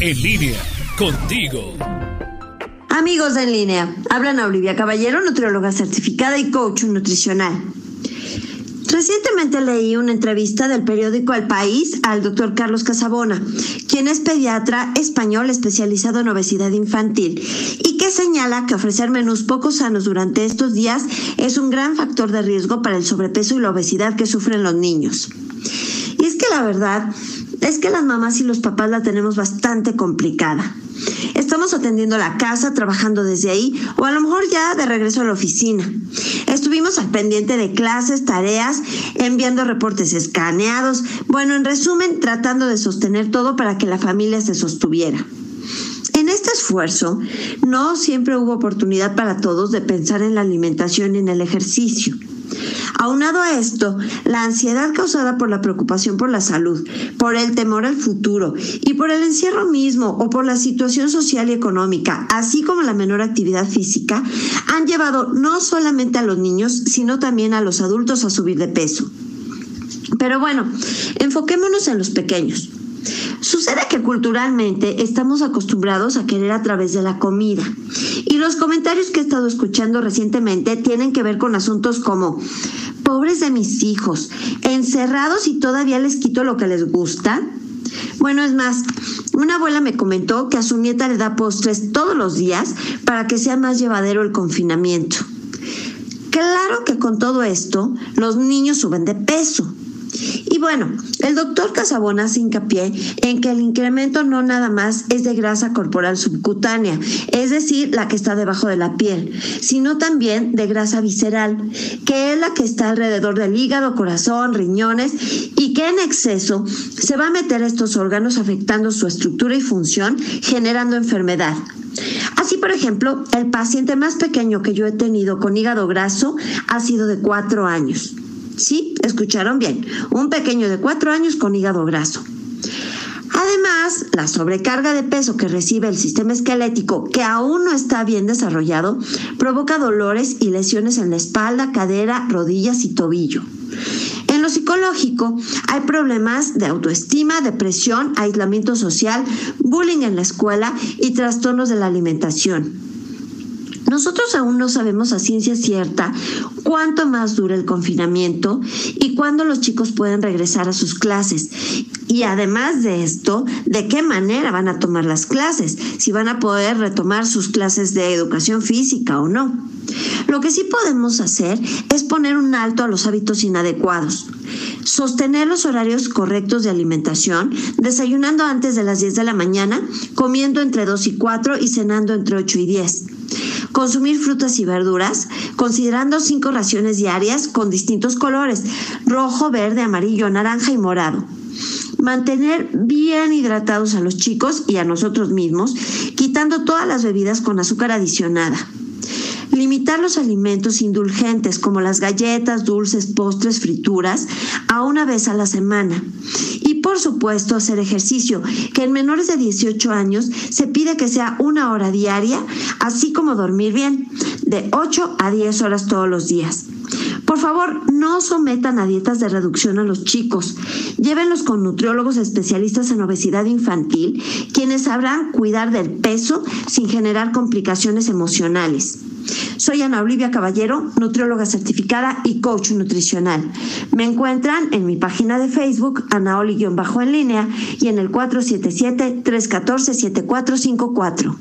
En línea, contigo. Amigos en línea, hablan a Olivia Caballero, nutrióloga certificada y coach nutricional. Recientemente leí una entrevista del periódico El País al doctor Carlos Casabona, quien es pediatra español especializado en obesidad infantil y que señala que ofrecer menús poco sanos durante estos días es un gran factor de riesgo para el sobrepeso y la obesidad que sufren los niños. Que la verdad es que las mamás y los papás la tenemos bastante complicada. Estamos atendiendo la casa, trabajando desde ahí o a lo mejor ya de regreso a la oficina. Estuvimos al pendiente de clases, tareas, enviando reportes escaneados, bueno, en resumen, tratando de sostener todo para que la familia se sostuviera. En este esfuerzo, no siempre hubo oportunidad para todos de pensar en la alimentación y en el ejercicio. Aunado a esto, la ansiedad causada por la preocupación por la salud, por el temor al futuro y por el encierro mismo o por la situación social y económica, así como la menor actividad física, han llevado no solamente a los niños, sino también a los adultos a subir de peso. Pero bueno, enfoquémonos en los pequeños. Sucede que culturalmente estamos acostumbrados a querer a través de la comida. Y los comentarios que he estado escuchando recientemente tienen que ver con asuntos como pobres de mis hijos, encerrados y todavía les quito lo que les gusta. Bueno, es más, una abuela me comentó que a su nieta le da postres todos los días para que sea más llevadero el confinamiento. Claro que con todo esto los niños suben de peso y bueno, el doctor Casabona hace hincapié en que el incremento no nada más es de grasa corporal subcutánea, es decir, la que está debajo de la piel, sino también de grasa visceral, que es la que está alrededor del hígado, corazón, riñones y que en exceso se va a meter estos órganos afectando su estructura y función, generando enfermedad. Así, por ejemplo, el paciente más pequeño que yo he tenido con hígado graso ha sido de cuatro años. Sí, escucharon bien, un pequeño de cuatro años con hígado graso. Además, la sobrecarga de peso que recibe el sistema esquelético, que aún no está bien desarrollado, provoca dolores y lesiones en la espalda, cadera, rodillas y tobillo. En lo psicológico, hay problemas de autoestima, depresión, aislamiento social, bullying en la escuela y trastornos de la alimentación. Nosotros aún no sabemos a ciencia cierta cuánto más dura el confinamiento y cuándo los chicos pueden regresar a sus clases. Y además de esto, de qué manera van a tomar las clases, si van a poder retomar sus clases de educación física o no. Lo que sí podemos hacer es poner un alto a los hábitos inadecuados. Sostener los horarios correctos de alimentación, desayunando antes de las 10 de la mañana, comiendo entre 2 y 4 y cenando entre 8 y 10 consumir frutas y verduras, considerando cinco raciones diarias con distintos colores, rojo, verde, amarillo, naranja y morado. Mantener bien hidratados a los chicos y a nosotros mismos, quitando todas las bebidas con azúcar adicionada. Limitar los alimentos indulgentes como las galletas, dulces, postres, frituras a una vez a la semana por supuesto hacer ejercicio, que en menores de 18 años se pide que sea una hora diaria, así como dormir bien, de 8 a 10 horas todos los días. Por favor, no sometan a dietas de reducción a los chicos. Llévenlos con nutriólogos especialistas en obesidad infantil, quienes sabrán cuidar del peso sin generar complicaciones emocionales. Soy Ana Olivia Caballero, nutrióloga certificada y coach nutricional. Me encuentran en mi página de Facebook, Anaoli-en línea, y en el 477-314-7454.